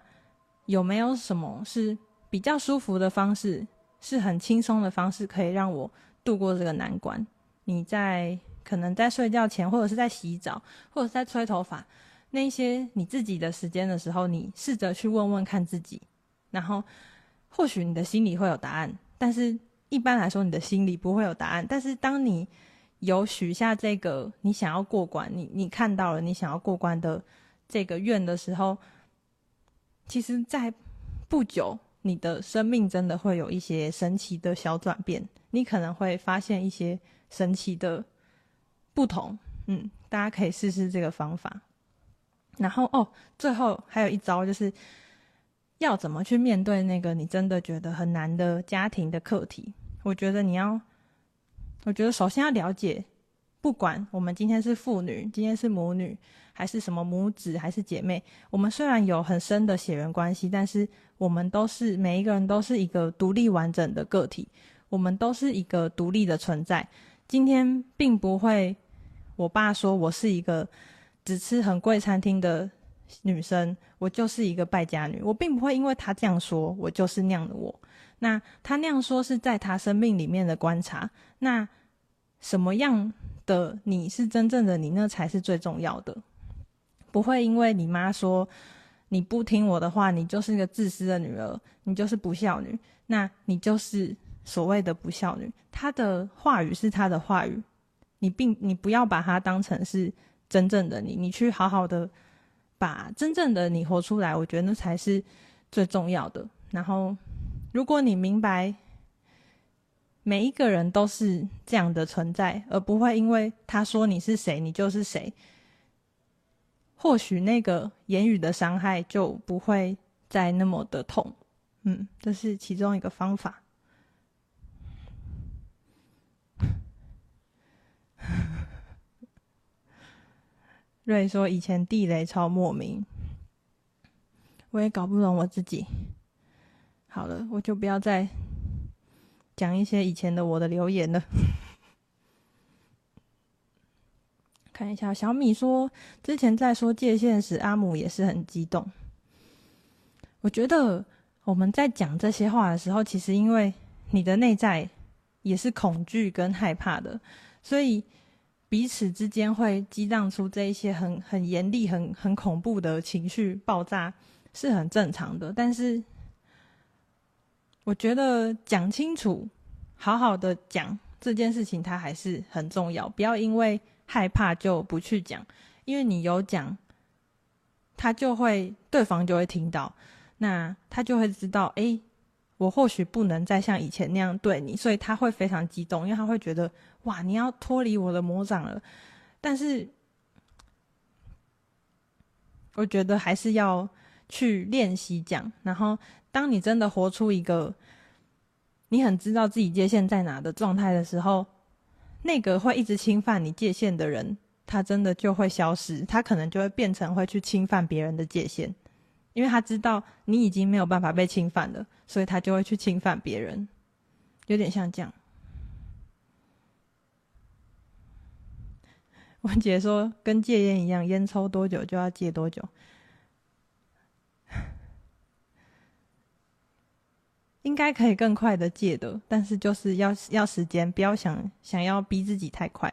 有没有什么是比较舒服的方式，是很轻松的方式，可以让我度过这个难关？你在可能在睡觉前，或者是在洗澡，或者是在吹头发，那些你自己的时间的时候，你试着去问问看自己，然后或许你的心里会有答案，但是一般来说，你的心里不会有答案。但是当你有许下这个你想要过关，你你看到了你想要过关的这个愿的时候，其实，在不久，你的生命真的会有一些神奇的小转变，你可能会发现一些神奇的不同。嗯，大家可以试试这个方法。然后哦，最后还有一招，就是要怎么去面对那个你真的觉得很难的家庭的课题。我觉得你要。我觉得首先要了解，不管我们今天是父女，今天是母女，还是什么母子，还是姐妹，我们虽然有很深的血缘关系，但是我们都是每一个人都是一个独立完整的个体，我们都是一个独立的存在。今天并不会，我爸说我是一个只吃很贵餐厅的女生，我就是一个败家女，我并不会因为他这样说，我就是那样的我。那他那样说是在他生命里面的观察。那什么样的你是真正的你，那才是最重要的。不会因为你妈说你不听我的话，你就是一个自私的女儿，你就是不孝女，那你就是所谓的不孝女。她的话语是她的话语，你并你不要把它当成是真正的你，你去好好的把真正的你活出来，我觉得那才是最重要的。然后。如果你明白，每一个人都是这样的存在，而不会因为他说你是谁，你就是谁，或许那个言语的伤害就不会再那么的痛。嗯，这是其中一个方法。瑞说以前地雷超莫名，我也搞不懂我自己。好了，我就不要再讲一些以前的我的留言了。看一下，小米说之前在说界限时，阿姆也是很激动。我觉得我们在讲这些话的时候，其实因为你的内在也是恐惧跟害怕的，所以彼此之间会激荡出这一些很很严厉、很很恐怖的情绪爆炸，是很正常的。但是。我觉得讲清楚，好好的讲这件事情，它还是很重要。不要因为害怕就不去讲，因为你有讲，他就会对方就会听到，那他就会知道，诶，我或许不能再像以前那样对你，所以他会非常激动，因为他会觉得，哇，你要脱离我的魔掌了。但是，我觉得还是要去练习讲，然后。当你真的活出一个你很知道自己界限在哪的状态的时候，那个会一直侵犯你界限的人，他真的就会消失，他可能就会变成会去侵犯别人的界限。因为他知道你已经没有办法被侵犯了，所以他就会去侵犯别人，有点像这样。我姐说跟戒烟一样，烟抽多久就要戒多久，应该可以更快的戒的，但是就是要要时间，不要想想要逼自己太快。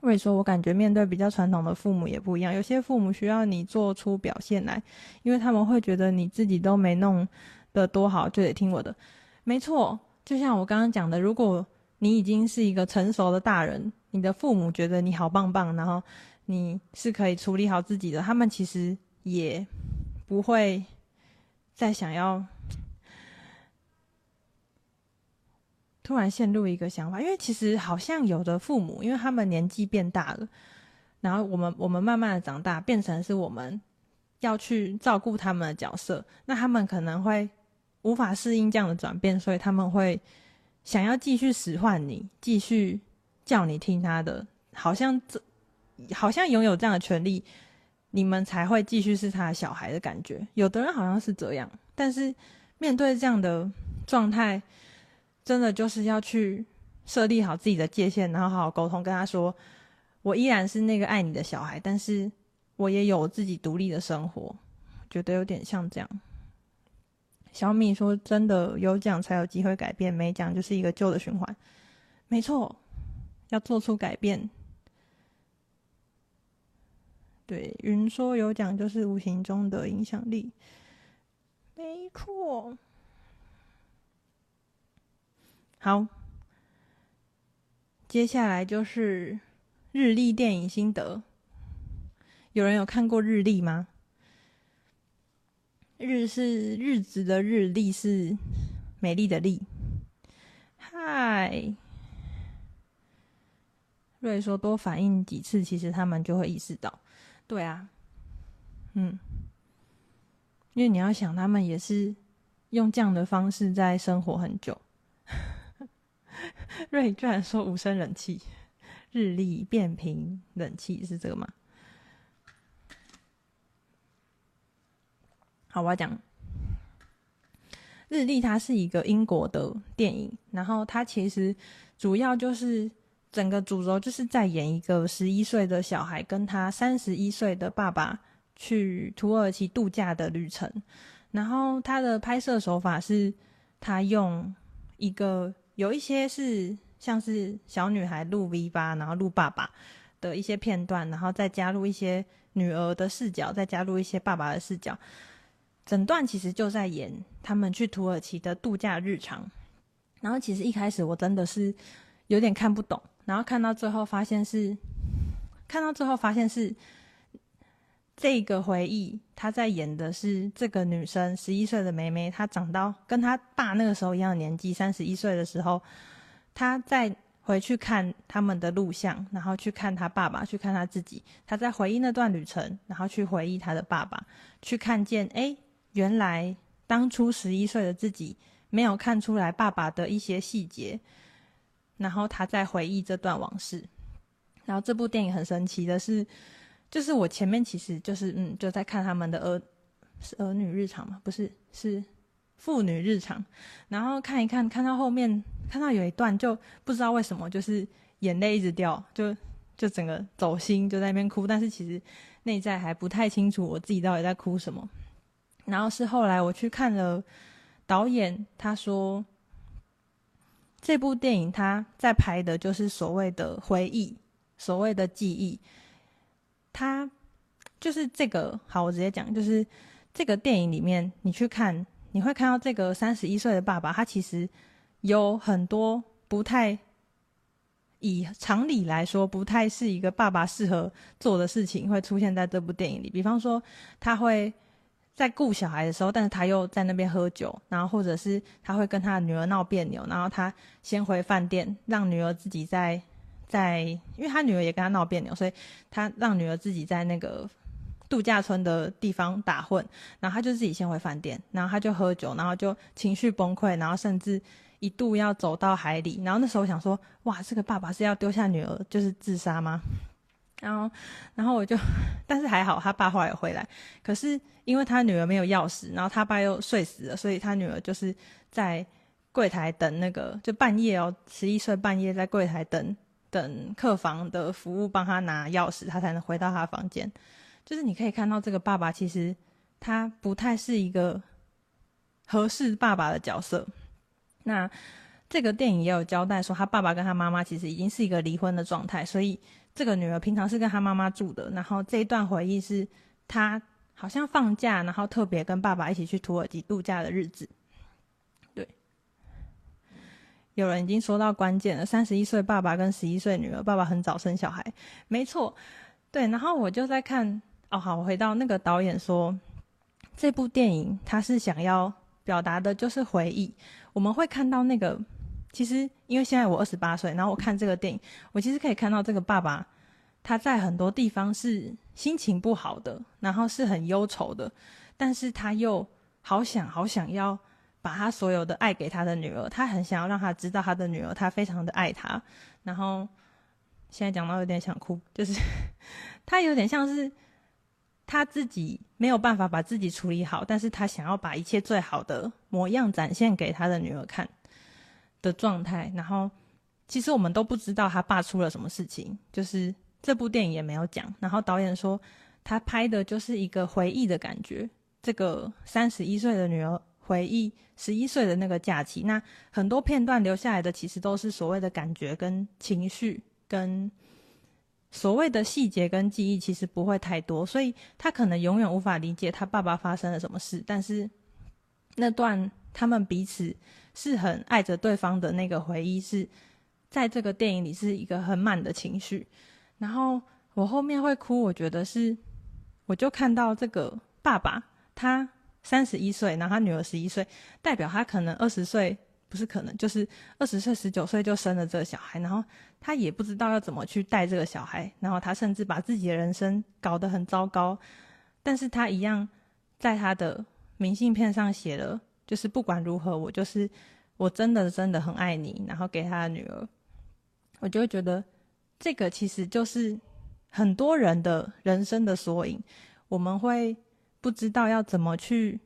所以说，我感觉面对比较传统的父母也不一样。有些父母需要你做出表现来，因为他们会觉得你自己都没弄得多好，就得听我的。没错，就像我刚刚讲的，如果你已经是一个成熟的大人，你的父母觉得你好棒棒，然后你是可以处理好自己的，他们其实也不会再想要。突然陷入一个想法，因为其实好像有的父母，因为他们年纪变大了，然后我们我们慢慢的长大，变成是我们要去照顾他们的角色，那他们可能会无法适应这样的转变，所以他们会想要继续使唤你，继续叫你听他的，好像这好像拥有这样的权利，你们才会继续是他的小孩的感觉。有的人好像是这样，但是面对这样的状态。真的就是要去设立好自己的界限，然后好好沟通，跟他说：“我依然是那个爱你的小孩，但是我也有自己独立的生活。”觉得有点像这样。小米说：“真的有讲才有机会改变，没讲就是一个旧的循环。”没错，要做出改变。对，云说有讲就是无形中的影响力。没错。好，接下来就是日历电影心得。有人有看过日历吗？日是日子的日，历是美丽的丽。嗨，瑞说多反应几次，其实他们就会意识到。对啊，嗯，因为你要想，他们也是用这样的方式在生活很久。瑞居然说无声冷气，日历变频冷气是这个吗？好，我要讲日历，它是一个英国的电影，然后它其实主要就是整个主轴就是在演一个十一岁的小孩跟他三十一岁的爸爸去土耳其度假的旅程，然后他的拍摄手法是，他用一个。有一些是像是小女孩录 V8，然后录爸爸的一些片段，然后再加入一些女儿的视角，再加入一些爸爸的视角。整段其实就在演他们去土耳其的度假日常。然后其实一开始我真的是有点看不懂，然后看到最后发现是，看到最后发现是。这个回忆，他在演的是这个女生十一岁的妹妹，她长到跟她爸那个时候一样的年纪，三十一岁的时候，她再回去看他们的录像，然后去看她爸爸，去看她自己，她在回忆那段旅程，然后去回忆她的爸爸，去看见，哎，原来当初十一岁的自己没有看出来爸爸的一些细节，然后他在回忆这段往事，然后这部电影很神奇的是。就是我前面其实就是嗯，就在看他们的儿是儿女日常嘛，不是是妇女日常，然后看一看，看到后面看到有一段就不知道为什么就是眼泪一直掉，就就整个走心，就在那边哭，但是其实内在还不太清楚我自己到底在哭什么。然后是后来我去看了导演，他说这部电影他在拍的就是所谓的回忆，所谓的记忆。他就是这个，好，我直接讲，就是这个电影里面，你去看，你会看到这个三十一岁的爸爸，他其实有很多不太以常理来说，不太是一个爸爸适合做的事情，会出现在这部电影里。比方说，他会在顾小孩的时候，但是他又在那边喝酒，然后或者是他会跟他的女儿闹别扭，然后他先回饭店，让女儿自己在。在，因为他女儿也跟他闹别扭，所以他让女儿自己在那个度假村的地方打混，然后他就自己先回饭店，然后他就喝酒，然后就情绪崩溃，然后甚至一度要走到海里。然后那时候想说，哇，这个爸爸是要丢下女儿就是自杀吗？然后，然后我就，但是还好，他爸后来有回来。可是因为他女儿没有钥匙，然后他爸又睡死了，所以他女儿就是在柜台等那个，就半夜哦，十一岁半夜在柜台等等客房的服务帮他拿钥匙，他才能回到他的房间。就是你可以看到这个爸爸其实他不太是一个合适爸爸的角色。那这个电影也有交代说，他爸爸跟他妈妈其实已经是一个离婚的状态，所以。这个女儿平常是跟她妈妈住的，然后这一段回忆是她好像放假，然后特别跟爸爸一起去土耳其度假的日子。对，有人已经说到关键了，三十一岁爸爸跟十一岁女儿，爸爸很早生小孩，没错。对，然后我就在看，哦，好，我回到那个导演说，这部电影他是想要表达的就是回忆，我们会看到那个。其实，因为现在我二十八岁，然后我看这个电影，我其实可以看到这个爸爸，他在很多地方是心情不好的，然后是很忧愁的，但是他又好想好想要把他所有的爱给他的女儿，他很想要让他知道他的女儿，他非常的爱他。然后现在讲到有点想哭，就是 他有点像是他自己没有办法把自己处理好，但是他想要把一切最好的模样展现给他的女儿看。的状态，然后其实我们都不知道他爸出了什么事情，就是这部电影也没有讲。然后导演说他拍的就是一个回忆的感觉，这个三十一岁的女儿回忆十一岁的那个假期。那很多片段留下来的其实都是所谓的感觉跟情绪，跟所谓的细节跟记忆，其实不会太多，所以他可能永远无法理解他爸爸发生了什么事。但是那段他们彼此。是很爱着对方的那个回忆，是在这个电影里是一个很满的情绪。然后我后面会哭，我觉得是，我就看到这个爸爸，他三十一岁，然后他女儿十一岁，代表他可能二十岁，不是可能，就是二十岁、十九岁就生了这个小孩，然后他也不知道要怎么去带这个小孩，然后他甚至把自己的人生搞得很糟糕，但是他一样在他的明信片上写了。就是不管如何，我就是我真的真的很爱你，然后给他的女儿，我就会觉得这个其实就是很多人的人生的缩影。我们会不知道要怎么去，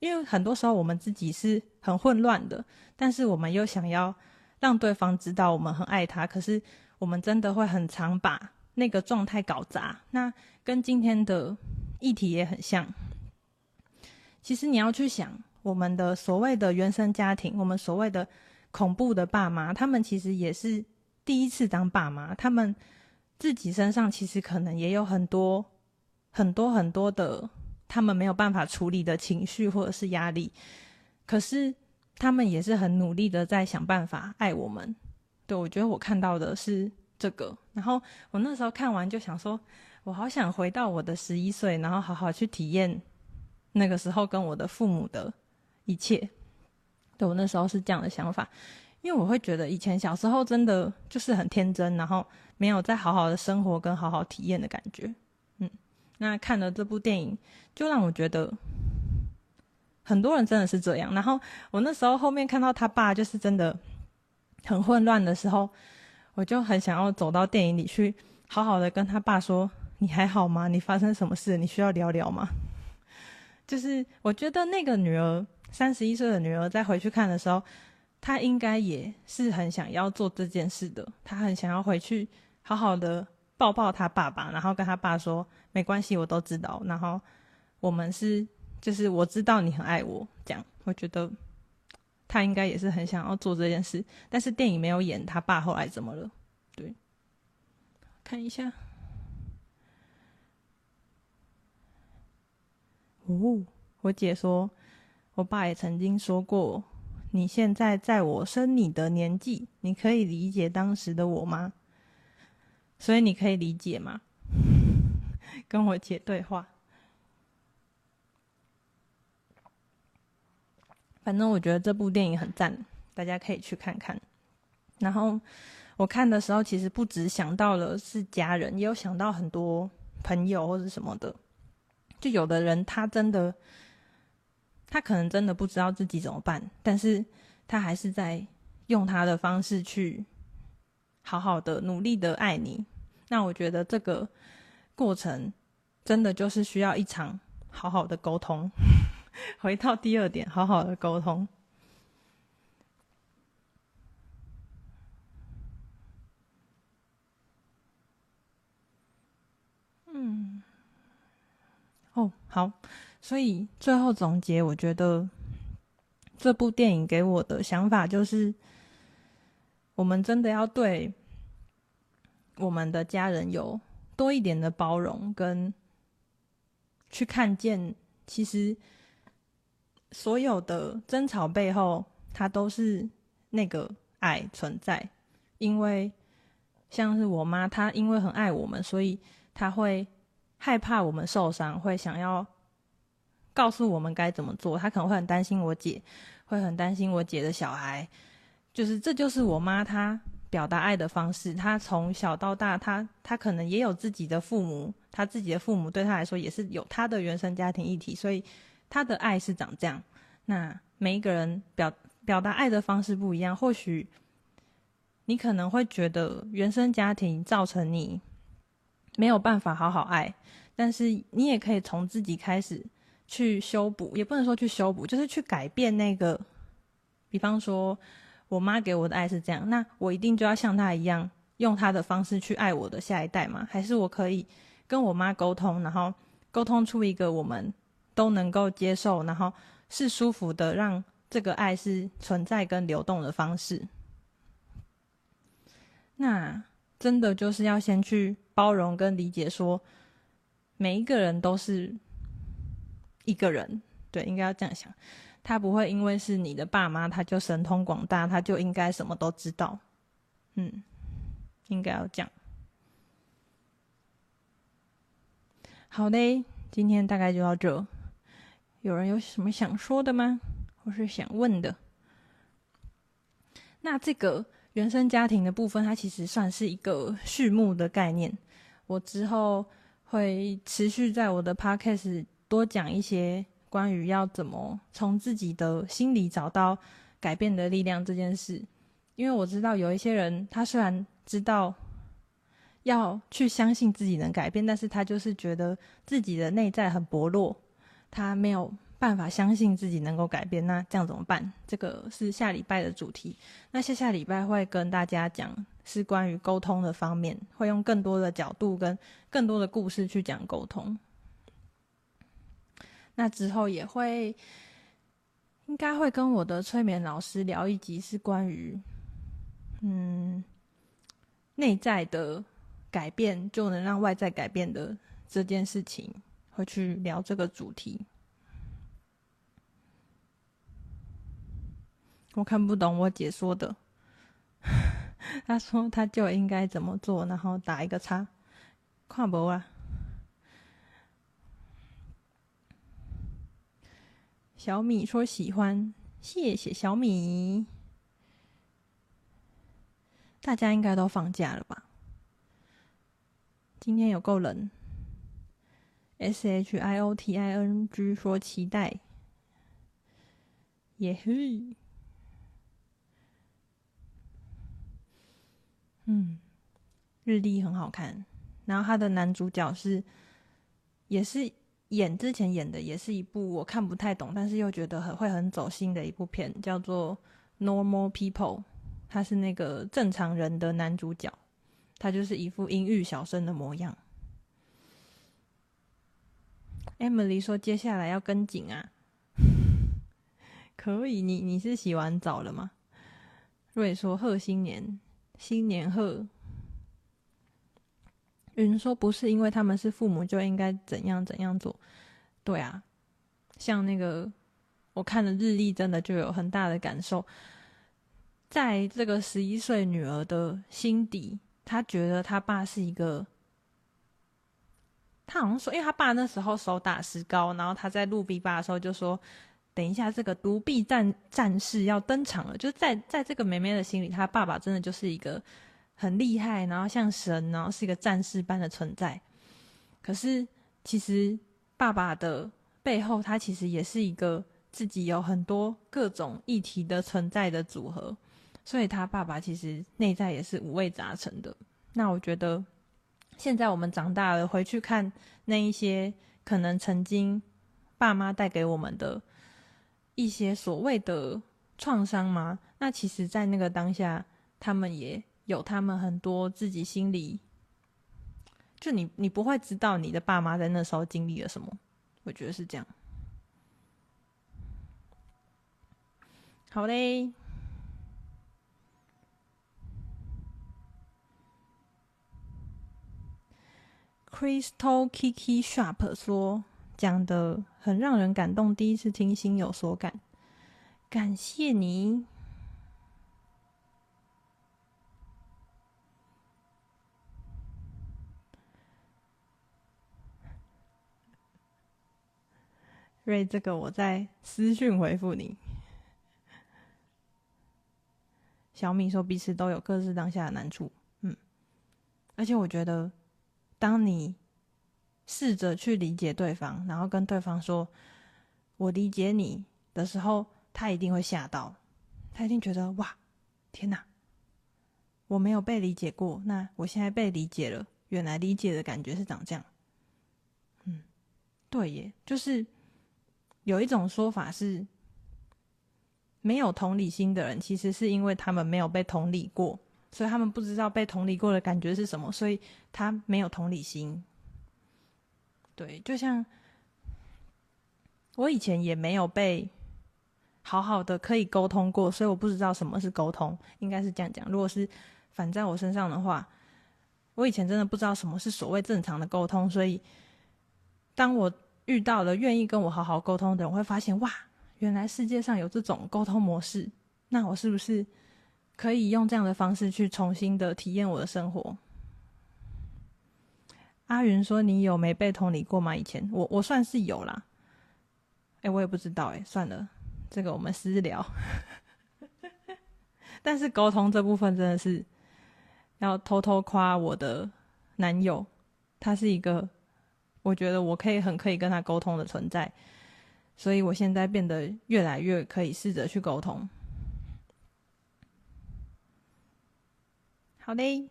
因为很多时候我们自己是很混乱的，但是我们又想要让对方知道我们很爱他，可是我们真的会很常把那个状态搞砸。那跟今天的议题也很像。其实你要去想。我们的所谓的原生家庭，我们所谓的恐怖的爸妈，他们其实也是第一次当爸妈，他们自己身上其实可能也有很多很多很多的他们没有办法处理的情绪或者是压力，可是他们也是很努力的在想办法爱我们。对，我觉得我看到的是这个，然后我那时候看完就想说，我好想回到我的十一岁，然后好好去体验那个时候跟我的父母的。一切，对，我那时候是这样的想法，因为我会觉得以前小时候真的就是很天真，然后没有再好好的生活跟好好体验的感觉。嗯，那看了这部电影，就让我觉得很多人真的是这样。然后我那时候后面看到他爸就是真的很混乱的时候，我就很想要走到电影里去，好好的跟他爸说：“你还好吗？你发生什么事？你需要聊聊吗？” 就是我觉得那个女儿。三十一岁的女儿再回去看的时候，她应该也是很想要做这件事的。她很想要回去好好的抱抱她爸爸，然后跟她爸说：“没关系，我都知道。”然后我们是，就是我知道你很爱我。这样，我觉得她应该也是很想要做这件事。但是电影没有演她爸后来怎么了。对，看一下。哦，我姐说。我爸也曾经说过：“你现在在我生你的年纪，你可以理解当时的我吗？所以你可以理解吗？” 跟我姐对话。反正我觉得这部电影很赞，大家可以去看看。然后我看的时候，其实不只想到了是家人，也有想到很多朋友或者什么的。就有的人他真的。他可能真的不知道自己怎么办，但是他还是在用他的方式去好好的努力的爱你。那我觉得这个过程真的就是需要一场好好的沟通。回到第二点，好好的沟通。嗯，哦，好，所以最后总结，我觉得这部电影给我的想法就是，我们真的要对我们的家人有多一点的包容，跟去看见，其实所有的争吵背后，它都是那个爱存在。因为像是我妈，她因为很爱我们，所以。她会害怕我们受伤，会想要告诉我们该怎么做。他可能会很担心我姐，会很担心我姐的小孩。就是这就是我妈她表达爱的方式。她从小到大，她她可能也有自己的父母，她自己的父母对她来说也是有她的原生家庭议题，所以她的爱是长这样。那每一个人表表达爱的方式不一样，或许你可能会觉得原生家庭造成你。没有办法好好爱，但是你也可以从自己开始去修补，也不能说去修补，就是去改变那个。比方说，我妈给我的爱是这样，那我一定就要像她一样，用她的方式去爱我的下一代吗？还是我可以跟我妈沟通，然后沟通出一个我们都能够接受，然后是舒服的，让这个爱是存在跟流动的方式？那。真的就是要先去包容跟理解，说每一个人都是一个人，对，应该要这样想。他不会因为是你的爸妈，他就神通广大，他就应该什么都知道。嗯，应该要这样。好嘞，今天大概就到这。有人有什么想说的吗？或是想问的？那这个。原生家庭的部分，它其实算是一个序幕的概念。我之后会持续在我的 podcast 多讲一些关于要怎么从自己的心里找到改变的力量这件事。因为我知道有一些人，他虽然知道要去相信自己能改变，但是他就是觉得自己的内在很薄弱，他没有。办法相信自己能够改变，那这样怎么办？这个是下礼拜的主题。那下下礼拜会跟大家讲是关于沟通的方面，会用更多的角度跟更多的故事去讲沟通。那之后也会应该会跟我的催眠老师聊一集，是关于嗯内在的改变就能让外在改变的这件事情，会去聊这个主题。我看不懂我姐说的，她说她就应该怎么做，然后打一个叉，看不啊。小米说喜欢，谢谢小米。大家应该都放假了吧？今天有够冷。S H I O T I N G 说期待，耶嘿。嗯，日历很好看，然后他的男主角是，也是演之前演的，也是一部我看不太懂，但是又觉得很会很走心的一部片，叫做《Normal People》，他是那个正常人的男主角，他就是一副阴郁小生的模样。Emily 说接下来要跟紧啊，可以，你你是洗完澡了吗？瑞说贺新年。新年贺。有人说不是因为他们是父母就应该怎样怎样做，对啊，像那个我看了日历，真的就有很大的感受。在这个十一岁女儿的心底，她觉得她爸是一个，她好像说，因为她爸那时候手打石膏，然后他在录 V8 的时候就说。等一下，这个独臂战战士要登场了。就在在这个妹妹的心里，她爸爸真的就是一个很厉害，然后像神，然后是一个战士般的存在。可是，其实爸爸的背后，他其实也是一个自己有很多各种议题的存在的组合。所以，他爸爸其实内在也是五味杂陈的。那我觉得，现在我们长大了，回去看那一些可能曾经爸妈带给我们的一些所谓的创伤吗？那其实，在那个当下，他们也有他们很多自己心里，就你你不会知道你的爸妈在那时候经历了什么，我觉得是这样。好嘞，Crystal Kiki Sharp 说，讲的很让人感动，第一次听心有所感，感谢你。瑞，这个我在私讯回复你。小米说彼此都有各自当下的难处，嗯，而且我觉得，当你试着去理解对方，然后跟对方说“我理解你”的时候，他一定会吓到，他一定觉得哇，天哪，我没有被理解过，那我现在被理解了，原来理解的感觉是长这样，嗯，对耶，就是有一种说法是。没有同理心的人，其实是因为他们没有被同理过，所以他们不知道被同理过的感觉是什么，所以他没有同理心。对，就像我以前也没有被好好的可以沟通过，所以我不知道什么是沟通，应该是这样讲。如果是反在我身上的话，我以前真的不知道什么是所谓正常的沟通，所以当我遇到了愿意跟我好好沟通的人，我会发现哇。原来世界上有这种沟通模式，那我是不是可以用这样的方式去重新的体验我的生活？阿云说：“你有没被同理过吗？”以前我我算是有啦，哎、我也不知道、哎，算了，这个我们私聊。但是沟通这部分真的是要偷偷夸我的男友，他是一个我觉得我可以很可以跟他沟通的存在。所以我现在变得越来越可以试着去沟通。好嘞，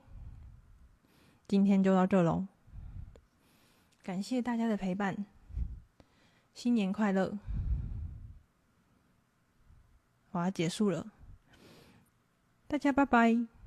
今天就到这喽。感谢大家的陪伴，新年快乐！我要结束了，大家拜拜。